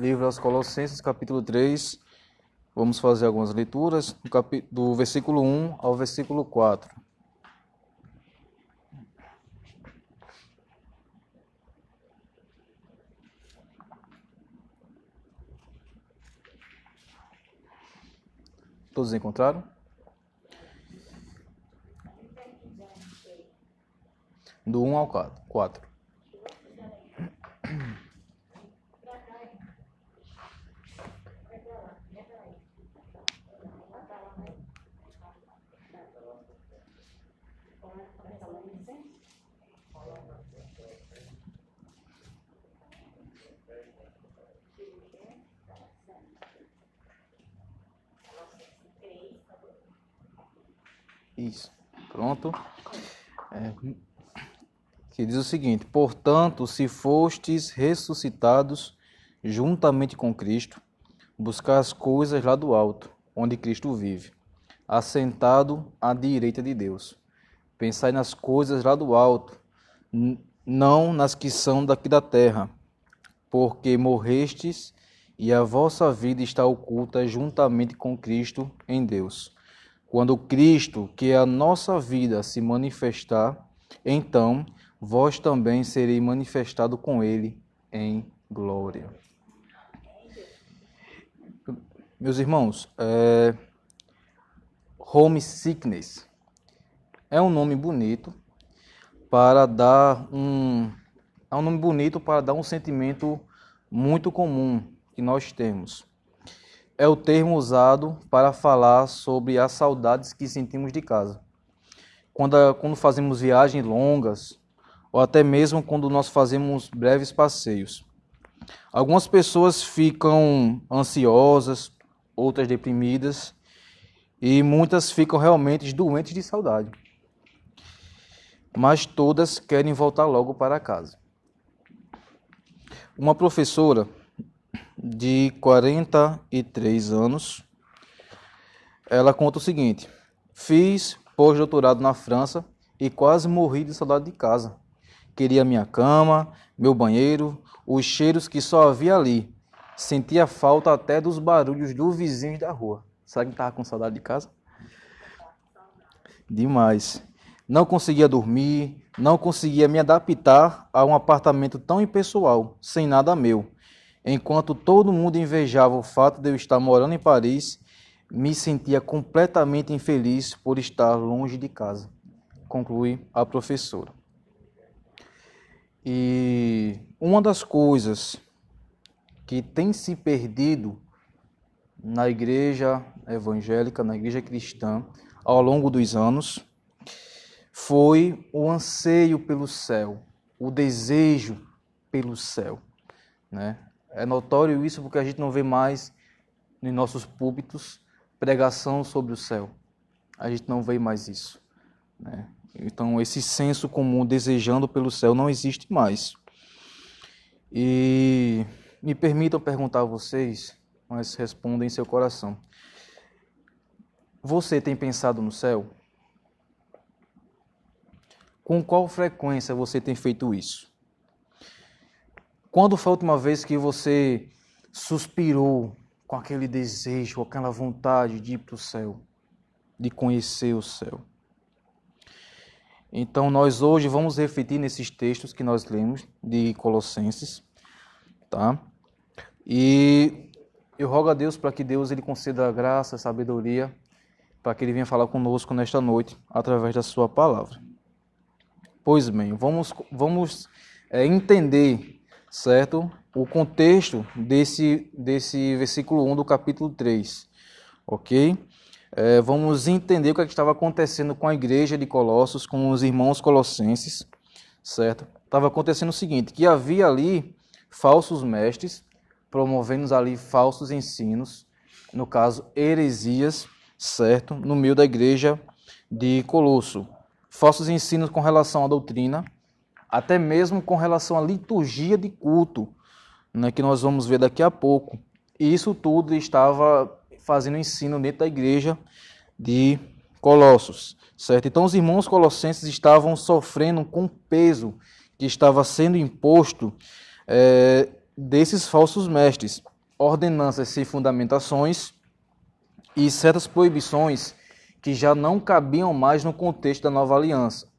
Livro aos Colossenses, capítulo 3. Vamos fazer algumas leituras do, capi... do versículo 1 ao versículo 4. Todos encontraram? Do 1 ao 4. Isso. Pronto. É, que diz o seguinte: Portanto, se fostes ressuscitados juntamente com Cristo, buscar as coisas lá do alto, onde Cristo vive, assentado à direita de Deus. Pensai nas coisas lá do alto, não nas que são daqui da terra, porque morrestes e a vossa vida está oculta juntamente com Cristo em Deus. Quando Cristo, que é a nossa vida, se manifestar, então vós também sereis manifestado com ele em glória. Meus irmãos, é, homesickness é um nome bonito para dar um é um nome bonito para dar um sentimento muito comum que nós temos é o termo usado para falar sobre as saudades que sentimos de casa. Quando, quando fazemos viagens longas, ou até mesmo quando nós fazemos breves passeios. Algumas pessoas ficam ansiosas, outras deprimidas, e muitas ficam realmente doentes de saudade. Mas todas querem voltar logo para casa. Uma professora de 43 anos. Ela conta o seguinte: Fiz pós-doutorado na França e quase morri de saudade de casa. Queria minha cama, meu banheiro, os cheiros que só havia ali. Sentia falta até dos barulhos dos vizinhos da rua. Sabe que estava com saudade de casa? Demais. Não conseguia dormir, não conseguia me adaptar a um apartamento tão impessoal, sem nada meu. Enquanto todo mundo invejava o fato de eu estar morando em Paris, me sentia completamente infeliz por estar longe de casa, conclui a professora. E uma das coisas que tem se perdido na igreja evangélica, na igreja cristã, ao longo dos anos, foi o anseio pelo céu, o desejo pelo céu, né? É notório isso porque a gente não vê mais nos nossos púlpitos pregação sobre o céu. A gente não vê mais isso. Né? Então, esse senso comum desejando pelo céu não existe mais. E me permitam perguntar a vocês, mas respondam em seu coração. Você tem pensado no céu? Com qual frequência você tem feito isso? Quando foi a última vez que você suspirou com aquele desejo, com aquela vontade de ir para o céu, de conhecer o céu? Então, nós hoje vamos refletir nesses textos que nós lemos de Colossenses, tá? E eu rogo a Deus para que Deus ele conceda graça, sabedoria, para que ele venha falar conosco nesta noite através da sua palavra. Pois bem, vamos vamos é, entender certo? O contexto desse, desse versículo 1 do capítulo 3, ok? É, vamos entender o que, é que estava acontecendo com a igreja de Colossos, com os irmãos colossenses, certo? Estava acontecendo o seguinte, que havia ali falsos mestres, promovendo ali falsos ensinos, no caso, heresias, certo? No meio da igreja de Colosso. Falsos ensinos com relação à doutrina, até mesmo com relação à liturgia de culto, né, que nós vamos ver daqui a pouco. E isso tudo estava fazendo ensino dentro da igreja de Colossos, certo? Então os irmãos colossenses estavam sofrendo com o peso que estava sendo imposto é, desses falsos mestres. ordenanças sem fundamentações e certas proibições que já não cabiam mais no contexto da nova aliança.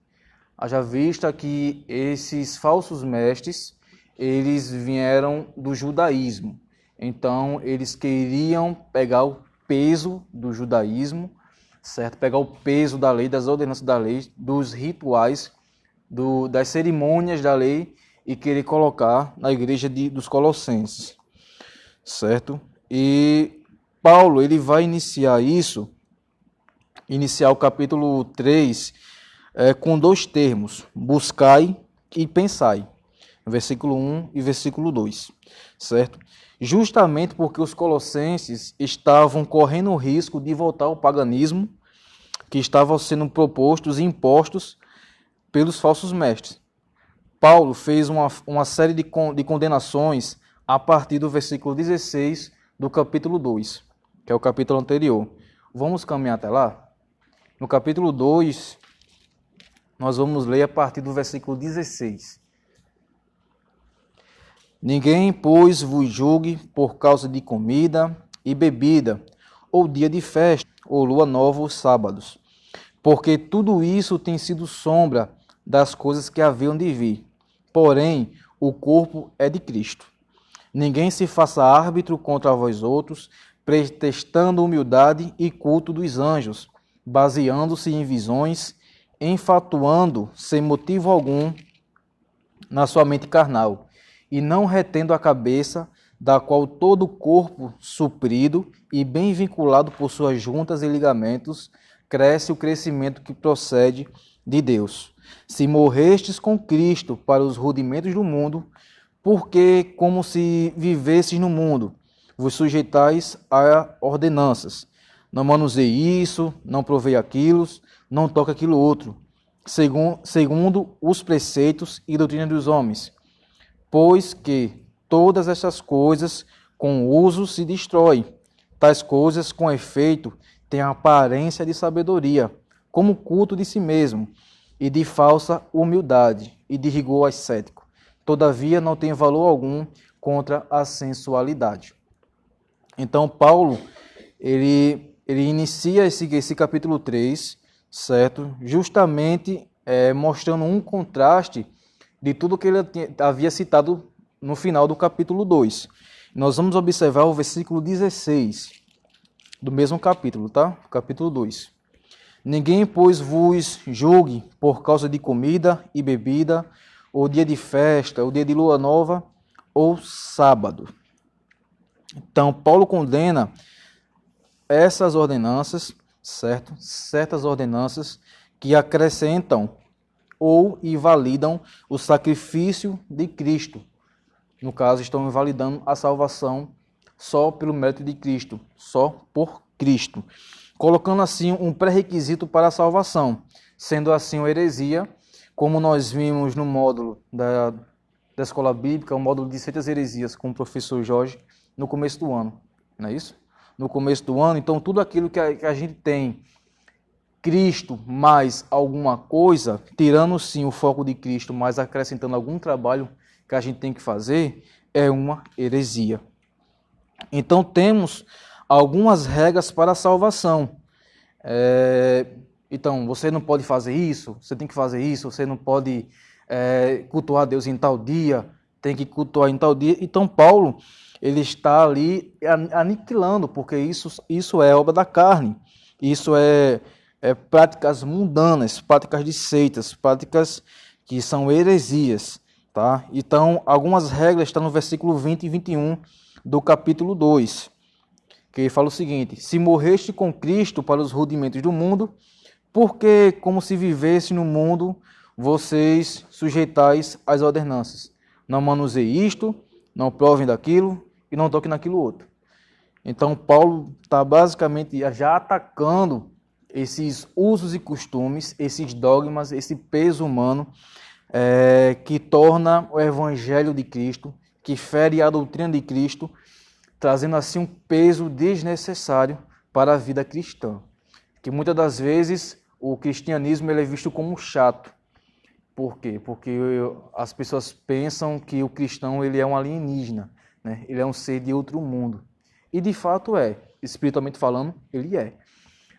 Haja vista que esses falsos mestres, eles vieram do judaísmo. Então, eles queriam pegar o peso do judaísmo, certo? Pegar o peso da lei, das ordenanças da lei, dos rituais, do, das cerimônias da lei e querer colocar na igreja de, dos Colossenses, certo? E Paulo ele vai iniciar isso, iniciar o capítulo 3 é, com dois termos: buscai e pensai, versículo 1 e versículo 2, certo? Justamente porque os colossenses estavam correndo o risco de voltar ao paganismo que estavam sendo propostos e impostos pelos falsos mestres. Paulo fez uma, uma série de, con, de condenações a partir do versículo 16 do capítulo 2, que é o capítulo anterior. Vamos caminhar até lá? No capítulo 2, nós vamos ler a partir do versículo 16. Ninguém, pois, vos julgue por causa de comida e bebida, ou dia de festa, ou lua nova, ou sábados, porque tudo isso tem sido sombra das coisas que haviam de vir porém o corpo é de Cristo. Ninguém se faça árbitro contra vós outros, pretextando humildade e culto dos anjos, baseando-se em visões, enfatuando sem motivo algum na sua mente carnal, e não retendo a cabeça, da qual todo o corpo suprido e bem vinculado por suas juntas e ligamentos, cresce o crescimento que procede de Deus. Se morrestes com Cristo para os rudimentos do mundo, porque, como se vivesses no mundo, vos sujeitais a ordenanças. Não manuseie isso, não provei aquilo, não toque aquilo outro, segundo, segundo os preceitos e doutrina dos homens. Pois que todas essas coisas com uso se destroem. Tais coisas, com efeito, têm aparência de sabedoria, como culto de si mesmo, e de falsa humildade e de rigor ascético. Todavia, não tem valor algum contra a sensualidade. Então, Paulo, ele, ele inicia esse, esse capítulo 3, certo? Justamente é, mostrando um contraste de tudo que ele havia citado no final do capítulo 2. Nós vamos observar o versículo 16 do mesmo capítulo, tá? Capítulo 2. Ninguém, pois, vos julgue por causa de comida e bebida, ou dia de festa, ou dia de lua nova, ou sábado. Então, Paulo condena essas ordenanças, certo? Certas ordenanças que acrescentam ou invalidam o sacrifício de Cristo. No caso, estão invalidando a salvação só pelo mérito de Cristo, só por Cristo colocando assim um pré-requisito para a salvação, sendo assim uma heresia, como nós vimos no módulo da, da escola bíblica, o módulo de certas heresias com o professor Jorge, no começo do ano, não é isso? No começo do ano, então tudo aquilo que a, que a gente tem, Cristo mais alguma coisa, tirando sim o foco de Cristo, mas acrescentando algum trabalho que a gente tem que fazer, é uma heresia. Então temos algumas regras para a salvação. É, então, você não pode fazer isso, você tem que fazer isso, você não pode é, cultuar Deus em tal dia, tem que cultuar em tal dia. Então, Paulo, ele está ali aniquilando, porque isso, isso é obra da carne, isso é, é práticas mundanas, práticas de seitas, práticas que são heresias. Tá? Então, algumas regras estão no versículo 20 e 21 do capítulo 2 que fala o seguinte: Se morreste com Cristo para os rudimentos do mundo, porque, como se vivesse no mundo, vocês sujeitais às ordenanças. Não manuseie isto, não provem daquilo e não toquem naquilo outro. Então, Paulo está basicamente já atacando esses usos e costumes, esses dogmas, esse peso humano é, que torna o evangelho de Cristo, que fere a doutrina de Cristo trazendo assim um peso desnecessário para a vida cristã. Que muitas das vezes o cristianismo ele é visto como chato. Por quê? Porque as pessoas pensam que o cristão ele é um alienígena, né? ele é um ser de outro mundo. E de fato é, espiritualmente falando, ele é.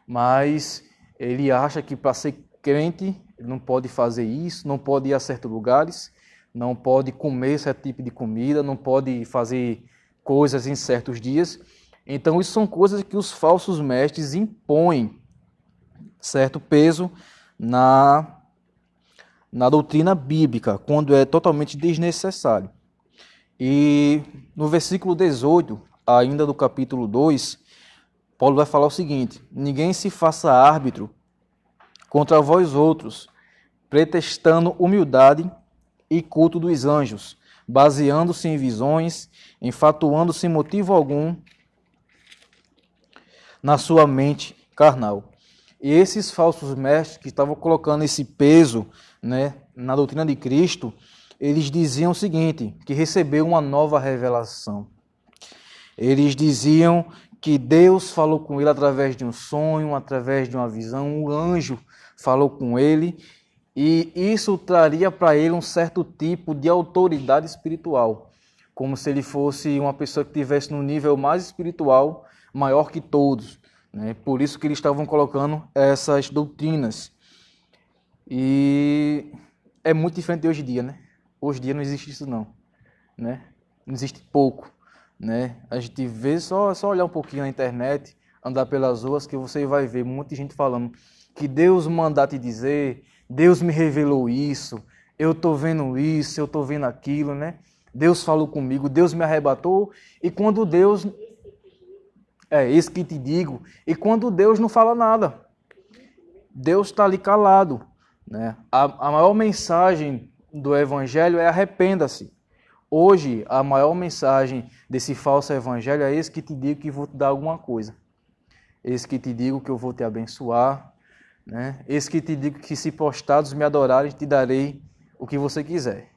Mas ele acha que para ser crente, não pode fazer isso, não pode ir a certos lugares, não pode comer certo tipo de comida, não pode fazer coisas em certos dias. Então, isso são coisas que os falsos mestres impõem certo peso na, na doutrina bíblica, quando é totalmente desnecessário. E no versículo 18, ainda do capítulo 2, Paulo vai falar o seguinte: Ninguém se faça árbitro contra vós outros, pretextando humildade e culto dos anjos, baseando-se em visões, enfatuando sem motivo algum na sua mente carnal. E esses falsos mestres que estavam colocando esse peso né, na doutrina de Cristo, eles diziam o seguinte: que recebeu uma nova revelação. Eles diziam que Deus falou com ele através de um sonho, através de uma visão, um anjo falou com ele, e isso traria para ele um certo tipo de autoridade espiritual, como se ele fosse uma pessoa que estivesse no nível mais espiritual, maior que todos. Né? Por isso que eles estavam colocando essas doutrinas. E é muito diferente de hoje em dia, né? Hoje em dia não existe isso não, né? Não existe pouco, né? A gente vê só só olhar um pouquinho na internet, andar pelas ruas que você vai ver muita gente falando que Deus manda te dizer, Deus me revelou isso, eu estou vendo isso, eu estou vendo aquilo, né? Deus falou comigo, Deus me arrebatou, e quando Deus. É isso que te digo, e quando Deus não fala nada, Deus está ali calado. Né? A, a maior mensagem do Evangelho é arrependa-se. Hoje, a maior mensagem desse falso Evangelho é esse que te digo que vou te dar alguma coisa. Esse que te digo que eu vou te abençoar, né? Eis que te digo que se postados me adorarem, te darei o que você quiser.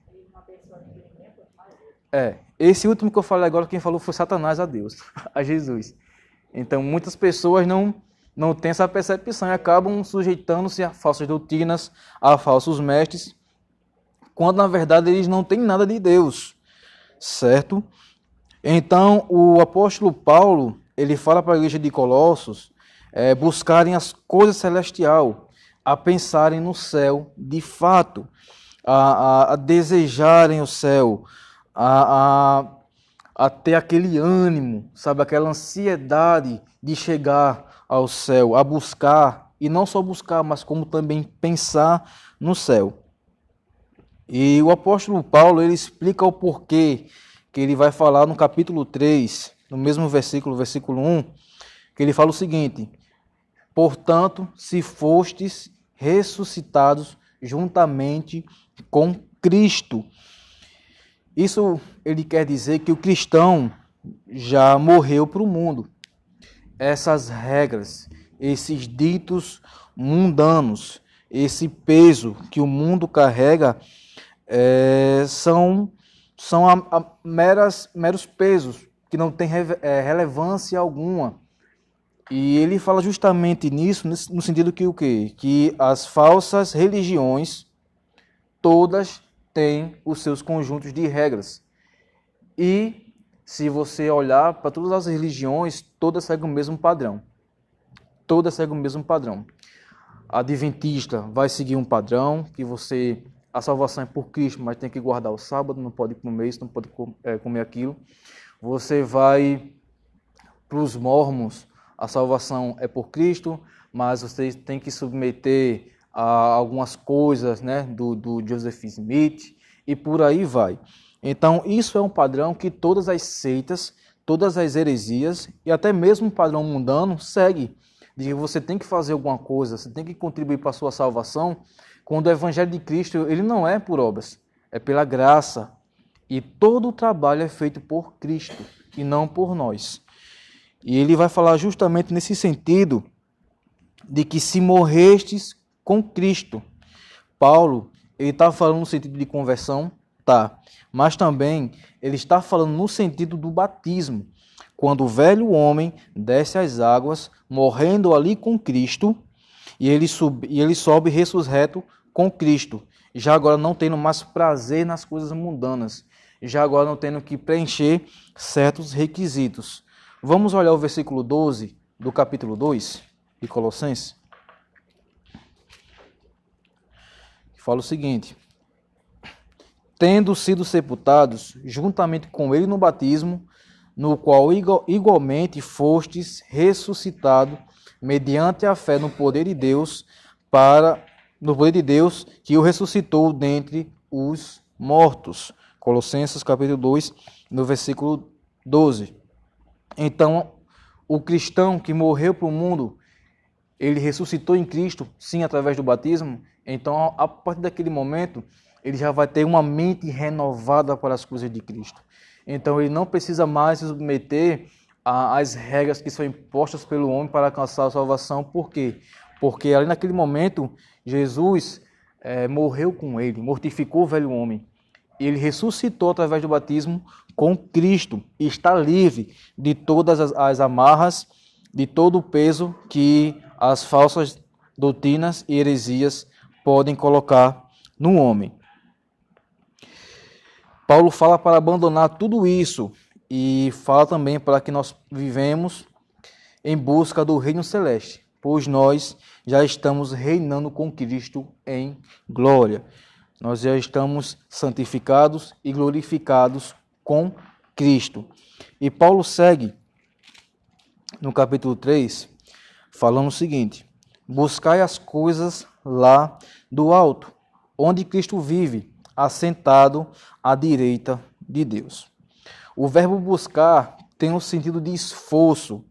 É, esse último que eu falei agora, quem falou foi Satanás a Deus, a Jesus. Então, muitas pessoas não, não têm essa percepção e acabam sujeitando-se a falsas doutrinas, a falsos mestres, quando na verdade eles não têm nada de Deus, certo? Então, o apóstolo Paulo, ele fala para a igreja de Colossos é, buscarem as coisas celestial, a pensarem no céu de fato, a, a, a desejarem o céu, a, a, a ter aquele ânimo, sabe, aquela ansiedade de chegar ao céu, a buscar, e não só buscar, mas como também pensar no céu. E o apóstolo Paulo, ele explica o porquê, que ele vai falar no capítulo 3, no mesmo versículo, versículo 1, que ele fala o seguinte: Portanto, se fostes ressuscitados juntamente com Cristo. Isso ele quer dizer que o cristão já morreu para o mundo. Essas regras, esses ditos mundanos, esse peso que o mundo carrega é, são, são a, a meras, meros pesos que não têm é, relevância alguma e ele fala justamente nisso, no sentido que o quê? Que as falsas religiões todas têm os seus conjuntos de regras. E se você olhar para todas as religiões, todas seguem o mesmo padrão. Todas seguem o mesmo padrão. Adventista vai seguir um padrão que você a salvação é por Cristo, mas tem que guardar o sábado, não pode comer isso, não pode é, comer aquilo. Você vai para os mormons, a salvação é por Cristo, mas você tem que submeter a algumas coisas né, do, do Joseph Smith e por aí vai. Então, isso é um padrão que todas as seitas, todas as heresias e até mesmo o padrão mundano segue. De que você tem que fazer alguma coisa, você tem que contribuir para a sua salvação, quando o Evangelho de Cristo ele não é por obras, é pela graça. E todo o trabalho é feito por Cristo e não por nós. E ele vai falar justamente nesse sentido de que se morrestes com Cristo. Paulo, ele está falando no sentido de conversão, tá, mas também ele está falando no sentido do batismo. Quando o velho homem desce às águas, morrendo ali com Cristo, e ele, sub, e ele sobe ressusreto com Cristo, já agora não tendo mais prazer nas coisas mundanas, já agora não tendo que preencher certos requisitos. Vamos olhar o versículo 12 do capítulo 2 de Colossenses. Fala o seguinte: Tendo sido sepultados juntamente com ele no batismo, no qual igualmente fostes ressuscitado mediante a fé no poder de Deus para no poder de Deus que o ressuscitou dentre os mortos. Colossenses capítulo 2, no versículo 12. Então, o cristão que morreu para o mundo, ele ressuscitou em Cristo, sim, através do batismo. Então, a partir daquele momento, ele já vai ter uma mente renovada para as coisas de Cristo. Então, ele não precisa mais se submeter às regras que são impostas pelo homem para alcançar a salvação. Por quê? Porque ali naquele momento, Jesus é, morreu com ele, mortificou o velho homem. Ele ressuscitou através do batismo com Cristo e está livre de todas as, as amarras, de todo o peso que as falsas doutrinas e heresias podem colocar no homem. Paulo fala para abandonar tudo isso e fala também para que nós vivemos em busca do reino celeste, pois nós já estamos reinando com Cristo em glória. Nós já estamos santificados e glorificados com Cristo. E Paulo segue no capítulo 3, falando o seguinte: Buscai as coisas lá do alto, onde Cristo vive, assentado à direita de Deus. O verbo buscar tem um sentido de esforço,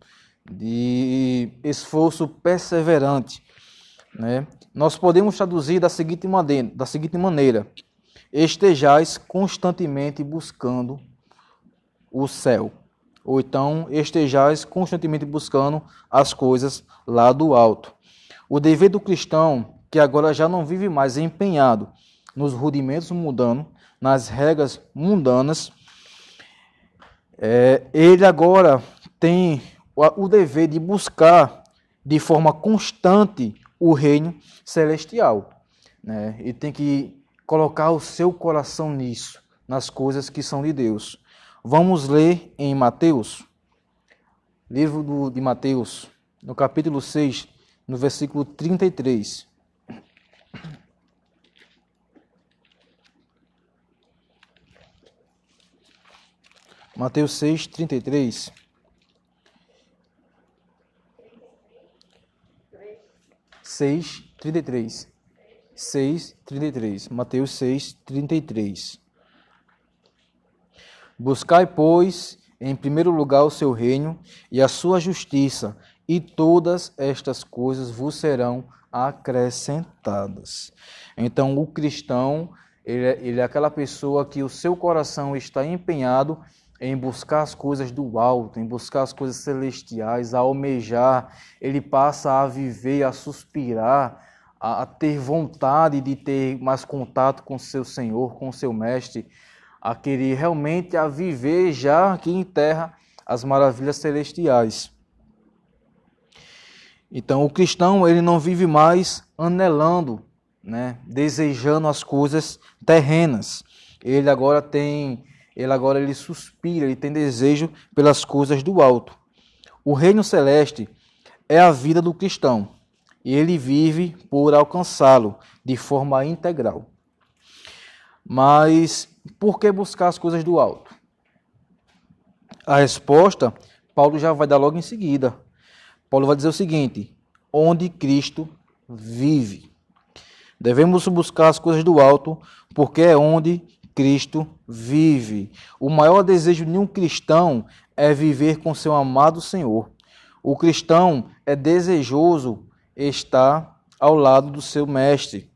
de esforço perseverante. Né? Nós podemos traduzir da seguinte, maneira, da seguinte maneira: estejais constantemente buscando o céu. Ou então estejais constantemente buscando as coisas lá do alto. O dever do cristão, que agora já não vive mais empenhado nos rudimentos mundanos, nas regras mundanas, é, ele agora tem o dever de buscar de forma constante o reino celestial. Né? E tem que colocar o seu coração nisso, nas coisas que são de Deus. Vamos ler em Mateus, livro do, de Mateus, no capítulo 6, no versículo 33. Mateus 6, 33. 6, 33. 6, 33. Mateus 6, 33. Buscai, pois, em primeiro lugar o seu reino e a sua justiça, e todas estas coisas vos serão acrescentadas. Então, o cristão, ele é, ele é aquela pessoa que o seu coração está empenhado em buscar as coisas do alto, em buscar as coisas celestiais, a almejar, ele passa a viver, a suspirar, a ter vontade de ter mais contato com seu Senhor, com seu Mestre, a querer realmente a viver já aqui em terra as maravilhas celestiais. Então o cristão ele não vive mais anelando, né, desejando as coisas terrenas. Ele agora tem ele agora ele suspira, ele tem desejo pelas coisas do alto. O reino celeste é a vida do cristão e ele vive por alcançá-lo de forma integral. Mas por que buscar as coisas do alto? A resposta, Paulo já vai dar logo em seguida. Paulo vai dizer o seguinte: onde Cristo vive. Devemos buscar as coisas do alto, porque é onde Cristo vive. O maior desejo de um cristão é viver com seu amado Senhor. O cristão é desejoso estar ao lado do seu mestre.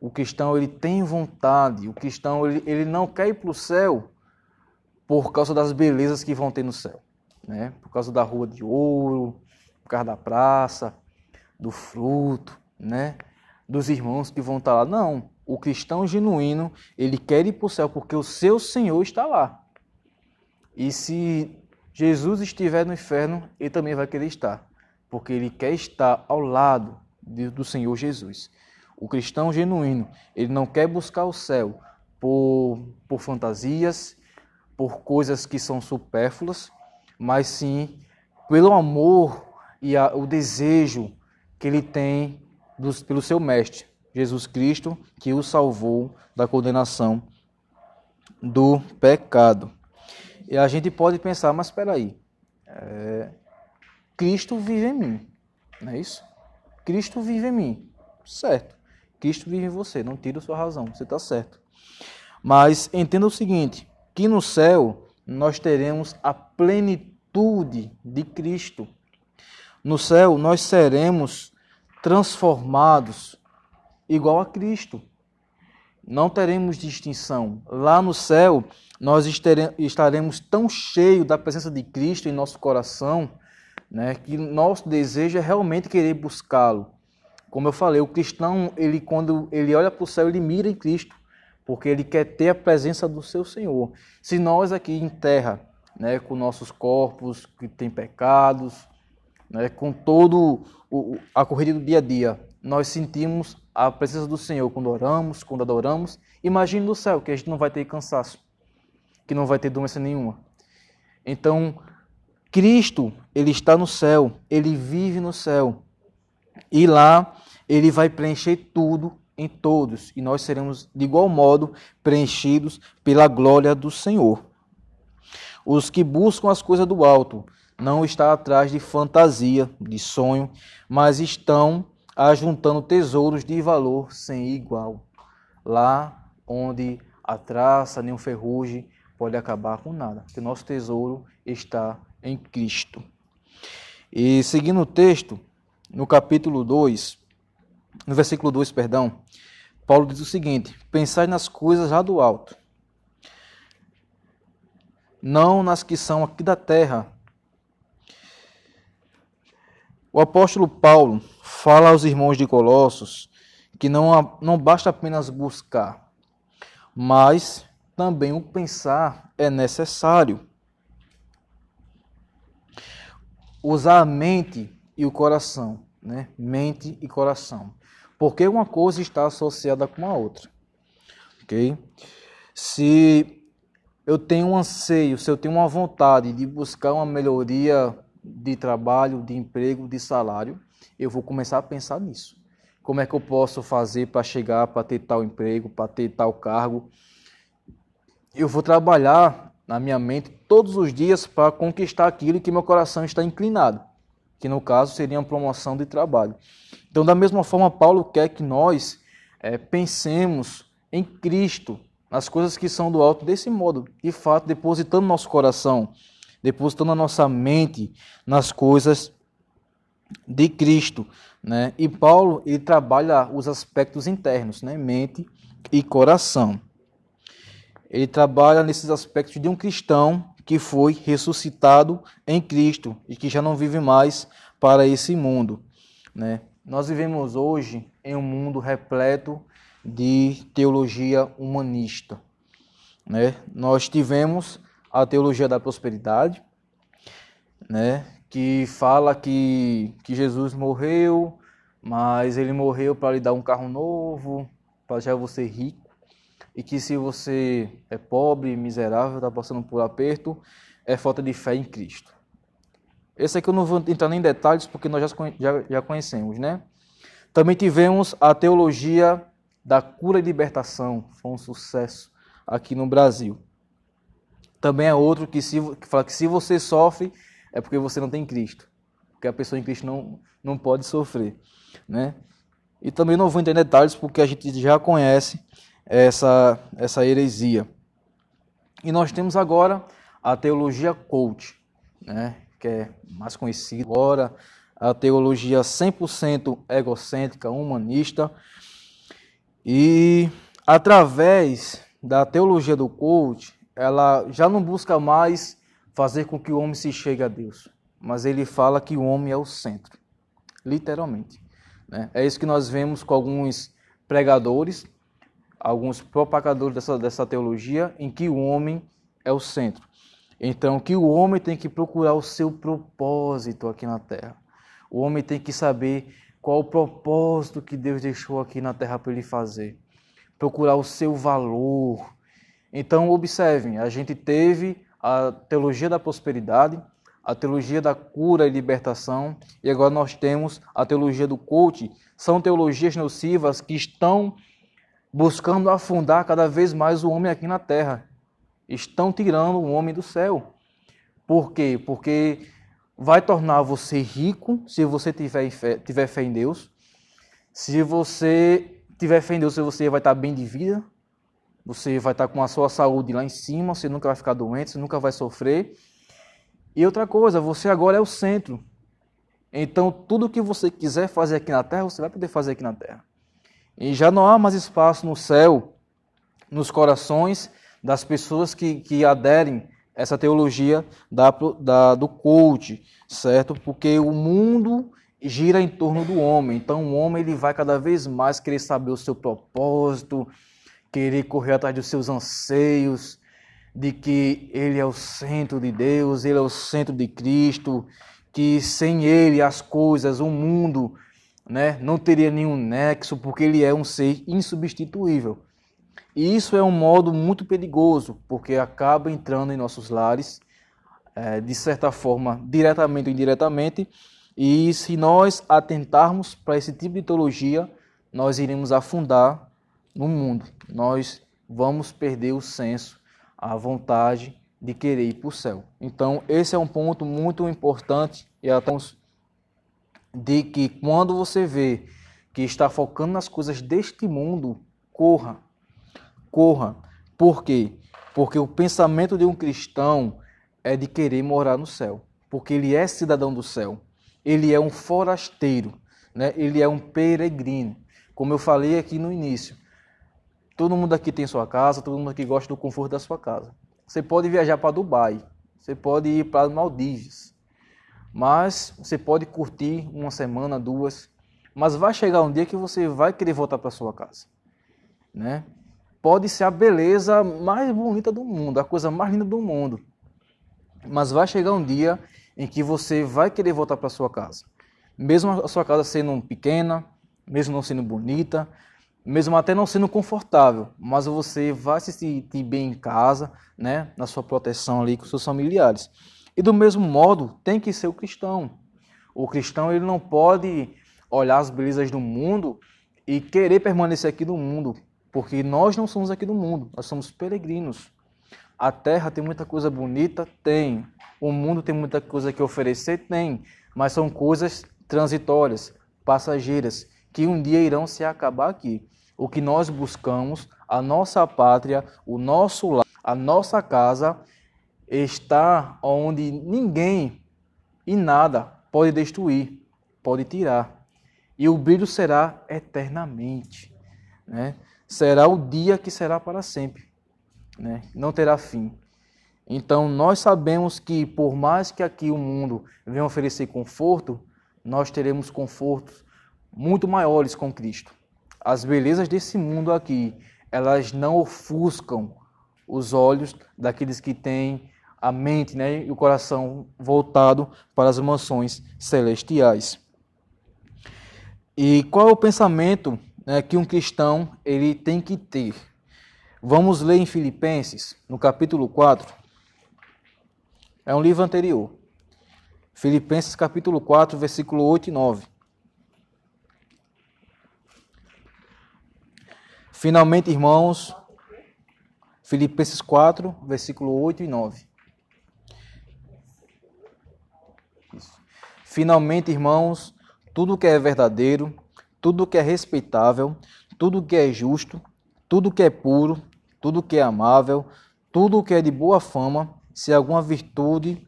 O cristão ele tem vontade, o cristão ele, ele não quer ir para o céu por causa das belezas que vão ter no céu, né? Por causa da rua de ouro, por causa da praça, do fruto, né? Dos irmãos que vão estar lá. Não, o cristão genuíno, ele quer ir para o céu porque o seu Senhor está lá. E se Jesus estiver no inferno, ele também vai querer estar, porque ele quer estar ao lado do Senhor Jesus. O cristão genuíno, ele não quer buscar o céu por, por fantasias, por coisas que são supérfluas, mas sim pelo amor e a, o desejo que ele tem pelo seu Mestre, Jesus Cristo, que o salvou da condenação do pecado. E a gente pode pensar, mas espera aí, é, Cristo vive em mim, não é isso? Cristo vive em mim, certo? Cristo vive em você, não tira sua razão, você está certo. Mas entenda o seguinte, que no céu nós teremos a plenitude de Cristo. No céu nós seremos transformados igual a Cristo. Não teremos distinção. Lá no céu nós estaremos tão cheios da presença de Cristo em nosso coração, né, que nosso desejo é realmente querer buscá-lo. Como eu falei, o cristão, ele quando ele olha para o céu, ele mira em Cristo porque ele quer ter a presença do seu Senhor. Se nós aqui em terra, né, com nossos corpos que têm pecados, né, com todo o, a corrida do dia a dia, nós sentimos a presença do Senhor quando oramos, quando adoramos. Imagine no céu que a gente não vai ter cansaço, que não vai ter doença nenhuma. Então, Cristo, ele está no céu, ele vive no céu. E lá ele vai preencher tudo em todos, e nós seremos de igual modo preenchidos pela glória do Senhor. Os que buscam as coisas do alto não estão atrás de fantasia, de sonho, mas estão ajuntando tesouros de valor sem igual. Lá onde a traça nem o ferrugem pode acabar com nada, porque nosso tesouro está em Cristo. E seguindo o texto, no capítulo 2, no versículo 2, perdão, Paulo diz o seguinte: Pensai nas coisas lá do alto, não nas que são aqui da terra. O apóstolo Paulo fala aos irmãos de Colossos que não, não basta apenas buscar, mas também o pensar é necessário. Usar a mente e o coração, né? Mente e coração porque uma coisa está associada com a outra. Ok? Se eu tenho um anseio, se eu tenho uma vontade de buscar uma melhoria de trabalho, de emprego, de salário, eu vou começar a pensar nisso. Como é que eu posso fazer para chegar, para ter tal emprego, para ter tal cargo? Eu vou trabalhar na minha mente todos os dias para conquistar aquilo que meu coração está inclinado, que no caso seria uma promoção de trabalho. Então, da mesma forma, Paulo quer que nós é, pensemos em Cristo, nas coisas que são do alto, desse modo, de fato, depositando nosso coração, depositando a nossa mente nas coisas de Cristo. Né? E Paulo ele trabalha os aspectos internos, né? mente e coração. Ele trabalha nesses aspectos de um cristão que foi ressuscitado em Cristo e que já não vive mais para esse mundo. Né? Nós vivemos hoje em um mundo repleto de teologia humanista. Né? Nós tivemos a teologia da prosperidade, né? Que fala que, que Jesus morreu, mas ele morreu para lhe dar um carro novo, para já você rico, e que se você é pobre, miserável, está passando por aperto, é falta de fé em Cristo. Esse aqui eu não vou entrar nem em detalhes porque nós já, já, já conhecemos, né? Também tivemos a teologia da cura e libertação, foi um sucesso aqui no Brasil. Também é outro que, se, que fala que se você sofre é porque você não tem Cristo, porque a pessoa em Cristo não, não pode sofrer, né? E também não vou entrar em detalhes porque a gente já conhece essa, essa heresia. E nós temos agora a teologia coach, né? que é mais conhecido agora, a teologia 100% egocêntrica, humanista. E através da teologia do coach, ela já não busca mais fazer com que o homem se chegue a Deus, mas ele fala que o homem é o centro, literalmente. Né? É isso que nós vemos com alguns pregadores, alguns propagadores dessa, dessa teologia, em que o homem é o centro. Então, que o homem tem que procurar o seu propósito aqui na terra. O homem tem que saber qual o propósito que Deus deixou aqui na terra para ele fazer. Procurar o seu valor, Então, observem, a gente teve a teologia da prosperidade, a teologia da cura e libertação, e agora nós temos a teologia do coach. São teologias nocivas que estão buscando afundar cada vez mais o homem aqui na terra. Estão tirando o homem do céu. Por quê? Porque vai tornar você rico se você tiver fé, tiver fé em Deus. Se você tiver fé em Deus, você vai estar bem de vida. Você vai estar com a sua saúde lá em cima, você nunca vai ficar doente, você nunca vai sofrer. E outra coisa, você agora é o centro. Então, tudo que você quiser fazer aqui na terra, você vai poder fazer aqui na terra. E já não há mais espaço no céu, nos corações das pessoas que, que aderem a essa teologia da, da, do coach, certo? Porque o mundo gira em torno do homem. Então, o homem ele vai cada vez mais querer saber o seu propósito, querer correr atrás dos seus anseios, de que ele é o centro de Deus, ele é o centro de Cristo, que sem ele as coisas, o mundo, né, não teria nenhum nexo, porque ele é um ser insubstituível. E isso é um modo muito perigoso, porque acaba entrando em nossos lares, é, de certa forma, diretamente ou indiretamente, e se nós atentarmos para esse tipo de teologia, nós iremos afundar no mundo. Nós vamos perder o senso a vontade de querer ir para o céu. Então, esse é um ponto muito importante e de que quando você vê que está focando nas coisas deste mundo, corra. Corra. Por quê? Porque o pensamento de um cristão é de querer morar no céu, porque ele é cidadão do céu. Ele é um forasteiro, né? Ele é um peregrino. Como eu falei aqui no início, Todo mundo aqui tem sua casa, todo mundo aqui gosta do conforto da sua casa. Você pode viajar para Dubai, você pode ir para Maldivas, mas você pode curtir uma semana, duas, mas vai chegar um dia que você vai querer voltar para sua casa, né? Pode ser a beleza mais bonita do mundo, a coisa mais linda do mundo, mas vai chegar um dia em que você vai querer voltar para sua casa, mesmo a sua casa sendo pequena, mesmo não sendo bonita, mesmo até não sendo confortável, mas você vai se sentir bem em casa, né, na sua proteção ali com seus familiares. E do mesmo modo, tem que ser o cristão. O cristão ele não pode olhar as belezas do mundo e querer permanecer aqui no mundo, porque nós não somos aqui do mundo, nós somos peregrinos. A terra tem muita coisa bonita, tem. O mundo tem muita coisa que oferecer, tem, mas são coisas transitórias, passageiras, que um dia irão se acabar aqui o que nós buscamos, a nossa pátria, o nosso lar, a nossa casa está onde ninguém e nada pode destruir, pode tirar. E o brilho será eternamente. Né? Será o dia que será para sempre. Né? Não terá fim. Então nós sabemos que por mais que aqui o mundo venha oferecer conforto, nós teremos confortos muito maiores com Cristo as belezas desse mundo aqui, elas não ofuscam os olhos daqueles que têm a mente né, e o coração voltado para as mansões celestiais. E qual é o pensamento né, que um cristão ele tem que ter? Vamos ler em Filipenses, no capítulo 4. É um livro anterior. Filipenses capítulo 4, versículo 8 e 9. Finalmente, irmãos, Filipenses 4, versículo 8 e 9. Isso. Finalmente, irmãos, tudo que é verdadeiro, tudo que é respeitável, tudo que é justo, tudo que é puro, tudo que é amável, tudo que é de boa fama, se alguma virtude,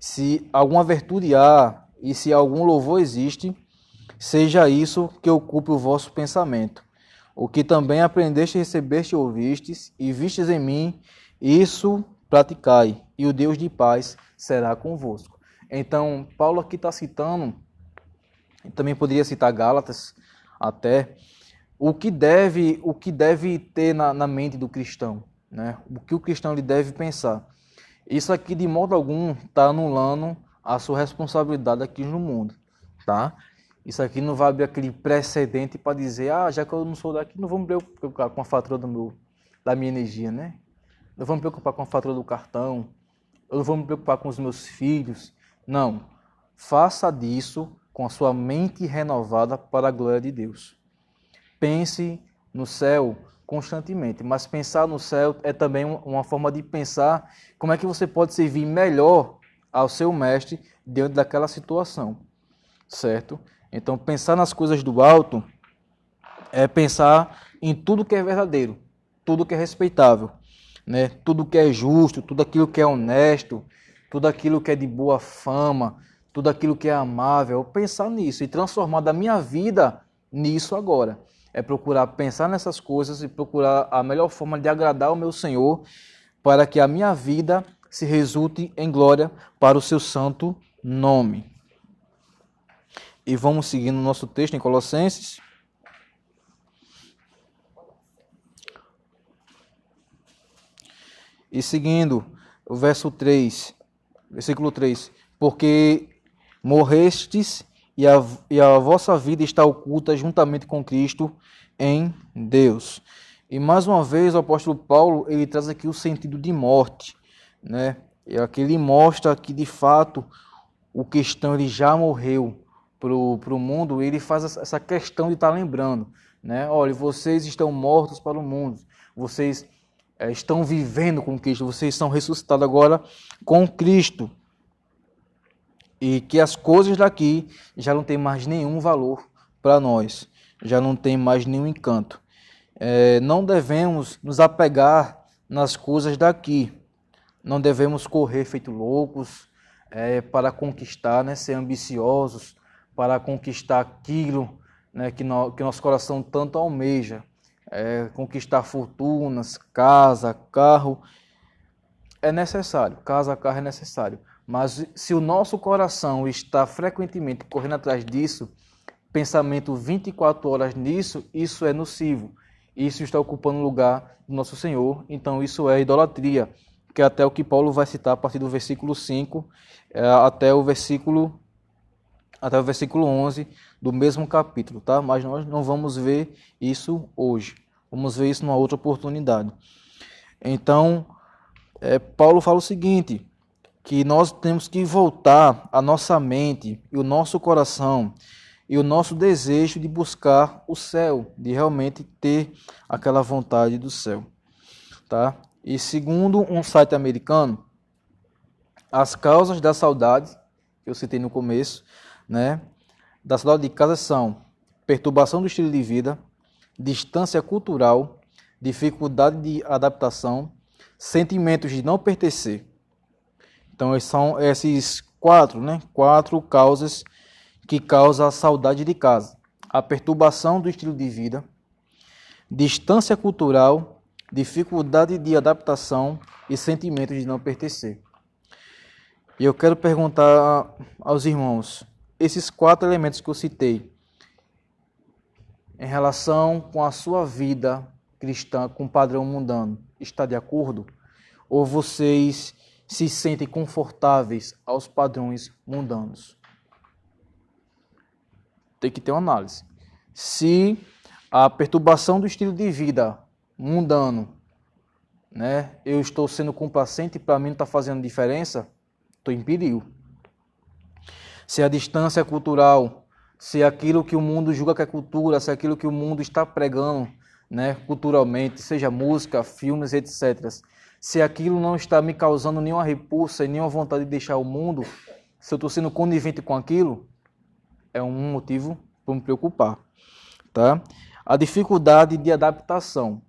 se alguma virtude há e se algum louvor existe, seja isso que ocupe o vosso pensamento o que também aprendeste, recebeste ouvistes, e vistes em mim, isso praticai, e o Deus de paz será convosco. Então, Paulo aqui está citando, também poderia citar Gálatas até, o que deve, o que deve ter na, na mente do cristão, né? o que o cristão ele deve pensar. Isso aqui, de modo algum, está anulando a sua responsabilidade aqui no mundo. Tá? Isso aqui não vai abrir aquele precedente para dizer, ah, já que eu não sou daqui, não vou me preocupar com a fatura do meu, da minha energia, né? Eu vou me preocupar com a fatura do cartão, eu não vou me preocupar com os meus filhos. Não. Faça disso com a sua mente renovada para a glória de Deus. Pense no céu constantemente, mas pensar no céu é também uma forma de pensar como é que você pode servir melhor ao seu mestre diante daquela situação, certo? Então, pensar nas coisas do alto é pensar em tudo que é verdadeiro, tudo que é respeitável, né? Tudo que é justo, tudo aquilo que é honesto, tudo aquilo que é de boa fama, tudo aquilo que é amável, pensar nisso e transformar da minha vida nisso agora. É procurar pensar nessas coisas e procurar a melhor forma de agradar o meu Senhor para que a minha vida se resulte em glória para o seu santo nome. E vamos seguindo o nosso texto em Colossenses. E seguindo o verso 3, versículo 3: Porque morrestes e a, e a vossa vida está oculta juntamente com Cristo em Deus. E mais uma vez o apóstolo Paulo ele traz aqui o sentido de morte, né? E aqui ele mostra que de fato o cristão ele já morreu para o mundo, ele faz essa questão de estar tá lembrando, né? Olha, vocês estão mortos para o mundo, vocês é, estão vivendo com Cristo, vocês são ressuscitados agora com Cristo. E que as coisas daqui já não têm mais nenhum valor para nós, já não tem mais nenhum encanto. É, não devemos nos apegar nas coisas daqui, não devemos correr feito loucos é, para conquistar, né, ser ambiciosos para conquistar aquilo né, que, no, que nosso coração tanto almeja é, conquistar fortunas, casa, carro, é necessário. Casa, carro é necessário. Mas se o nosso coração está frequentemente correndo atrás disso, pensamento 24 horas nisso, isso é nocivo. Isso está ocupando o lugar do nosso Senhor, então isso é idolatria, que é até o que Paulo vai citar a partir do versículo 5 é, até o versículo até o versículo 11 do mesmo capítulo, tá? Mas nós não vamos ver isso hoje. Vamos ver isso numa outra oportunidade. Então, é, Paulo fala o seguinte: que nós temos que voltar a nossa mente e o nosso coração e o nosso desejo de buscar o céu, de realmente ter aquela vontade do céu, tá? E segundo um site americano, as causas da saudade, que eu citei no começo, né, da saudade de casa são perturbação do estilo de vida, distância cultural, dificuldade de adaptação, sentimentos de não pertencer. Então, são esses quatro, né? Quatro causas que causam a saudade de casa. A perturbação do estilo de vida, distância cultural, dificuldade de adaptação e sentimentos de não pertencer. E eu quero perguntar aos irmãos, esses quatro elementos que eu citei, em relação com a sua vida cristã com o padrão mundano está de acordo? Ou vocês se sentem confortáveis aos padrões mundanos? Tem que ter uma análise. Se a perturbação do estilo de vida mundano, né, eu estou sendo complacente e para mim não está fazendo diferença, estou em perigo. Se a distância cultural se aquilo que o mundo julga que é cultura, se aquilo que o mundo está pregando, né, culturalmente, seja música, filmes, etc. Se aquilo não está me causando nenhuma repulsa e nenhuma vontade de deixar o mundo, se eu estou sendo conivente com aquilo, é um motivo para me preocupar, tá? A dificuldade de adaptação,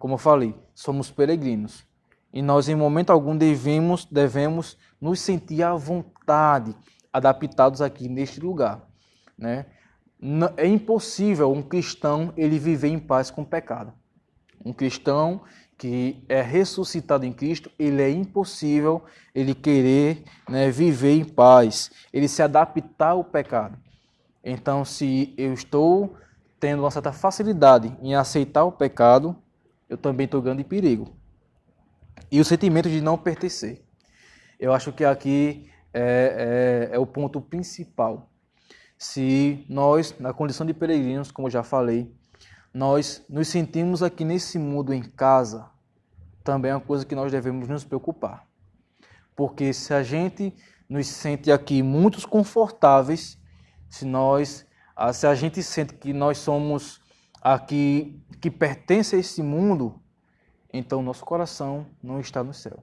como eu falei, somos peregrinos e nós em momento algum devemos devemos nos sentir à vontade, adaptados aqui neste lugar. Né? É impossível um cristão ele viver em paz com o pecado. Um cristão que é ressuscitado em Cristo, ele é impossível ele querer né, viver em paz, ele se adaptar ao pecado. Então, se eu estou tendo uma certa facilidade em aceitar o pecado, eu também estou ganhando em perigo. E o sentimento de não pertencer. Eu acho que aqui é, é, é o ponto principal se nós, na condição de peregrinos, como já falei, nós nos sentimos aqui nesse mundo em casa, também é uma coisa que nós devemos nos preocupar. Porque se a gente nos sente aqui muito confortáveis, se nós, se a gente sente que nós somos aqui que pertence a esse mundo, então nosso coração não está no céu.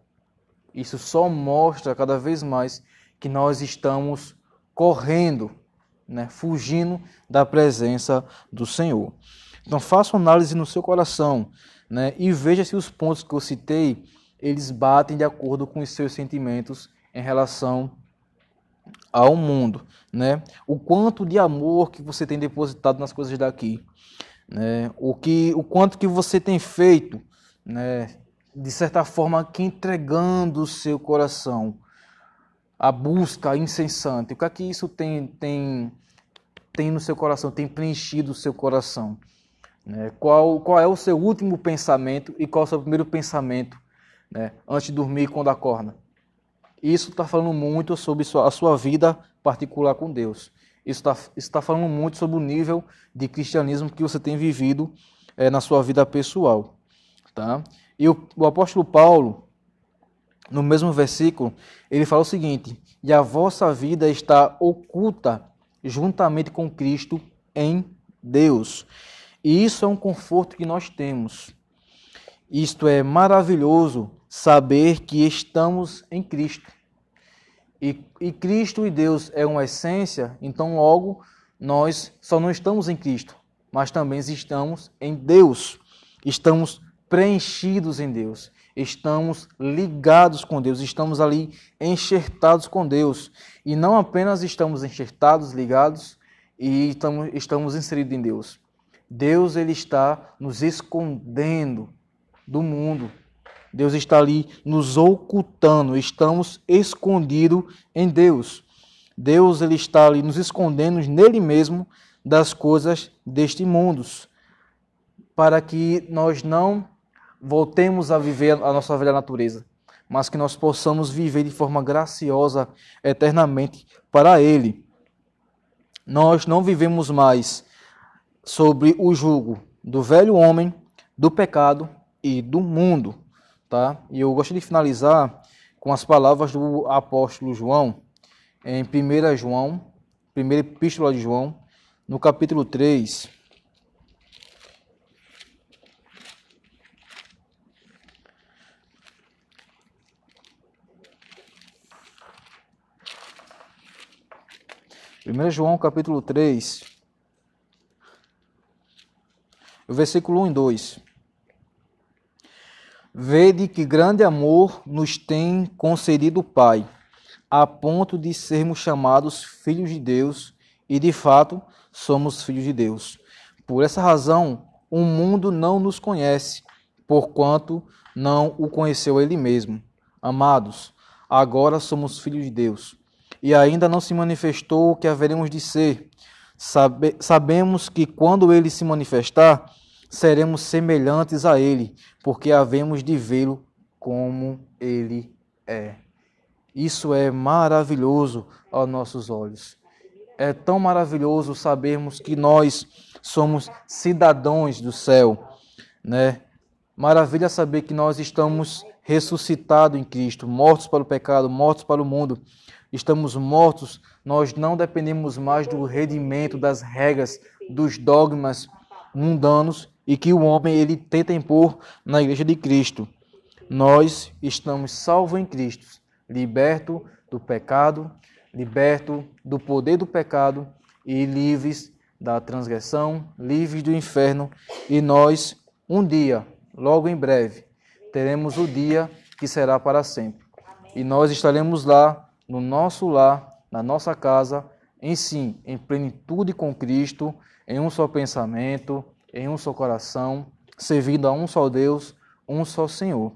Isso só mostra cada vez mais que nós estamos correndo, né, fugindo da presença do Senhor. Então faça uma análise no seu coração, né, e veja se os pontos que eu citei eles batem de acordo com os seus sentimentos em relação ao mundo, né? O quanto de amor que você tem depositado nas coisas daqui, né? O que, o quanto que você tem feito, né? De certa forma, que entregando o seu coração, a busca incessante. O que é que isso tem tem tem no seu coração, tem preenchido o seu coração? Né? Qual qual é o seu último pensamento e qual é o seu primeiro pensamento, né? Antes de dormir quando acorda? Isso está falando muito sobre a sua vida particular com Deus. Isso está tá falando muito sobre o nível de cristianismo que você tem vivido é, na sua vida pessoal. Tá? E o, o apóstolo Paulo, no mesmo versículo, ele fala o seguinte: E a vossa vida está oculta juntamente com Cristo em Deus. E isso é um conforto que nós temos. Isto é maravilhoso saber que estamos em Cristo. E, e Cristo e Deus é uma essência, então logo nós só não estamos em Cristo, mas também estamos em Deus. Estamos preenchidos em Deus, estamos ligados com Deus, estamos ali enxertados com Deus. E não apenas estamos enxertados, ligados e estamos, estamos inseridos em Deus. Deus ele está nos escondendo do mundo, Deus está ali nos ocultando, estamos escondidos em Deus. Deus ele está ali nos escondendo nele mesmo das coisas deste mundo, para que nós não voltemos a viver a nossa velha natureza, mas que nós possamos viver de forma graciosa eternamente para ele. Nós não vivemos mais sobre o jugo do velho homem, do pecado e do mundo tá? E eu gosto de finalizar com as palavras do apóstolo João, em 1 João, primeira epístola de João, no capítulo 3. Primeiro João capítulo 3, o versículo 1 e 2. Vede que grande amor nos tem concedido o Pai, a ponto de sermos chamados filhos de Deus, e de fato somos filhos de Deus. Por essa razão, o mundo não nos conhece, porquanto não o conheceu ele mesmo. Amados, agora somos filhos de Deus, e ainda não se manifestou o que haveremos de ser. Sabe, sabemos que quando ele se manifestar, seremos semelhantes a Ele, porque havemos de vê-lo como Ele é. Isso é maravilhoso aos nossos olhos. É tão maravilhoso sabermos que nós somos cidadãos do céu, né? Maravilha saber que nós estamos ressuscitados em Cristo, mortos para o pecado, mortos para o mundo. Estamos mortos, nós não dependemos mais do redimento, das regras, dos dogmas mundanos e que o homem ele tenta impor na igreja de Cristo. Nós estamos salvos em Cristo, liberto do pecado, liberto do poder do pecado e livres da transgressão, livres do inferno, e nós um dia, logo em breve, teremos o dia que será para sempre. E nós estaremos lá no nosso lar, na nossa casa, em sim, em plenitude com Cristo, em um só pensamento, em um só coração, servindo a um só Deus, um só Senhor.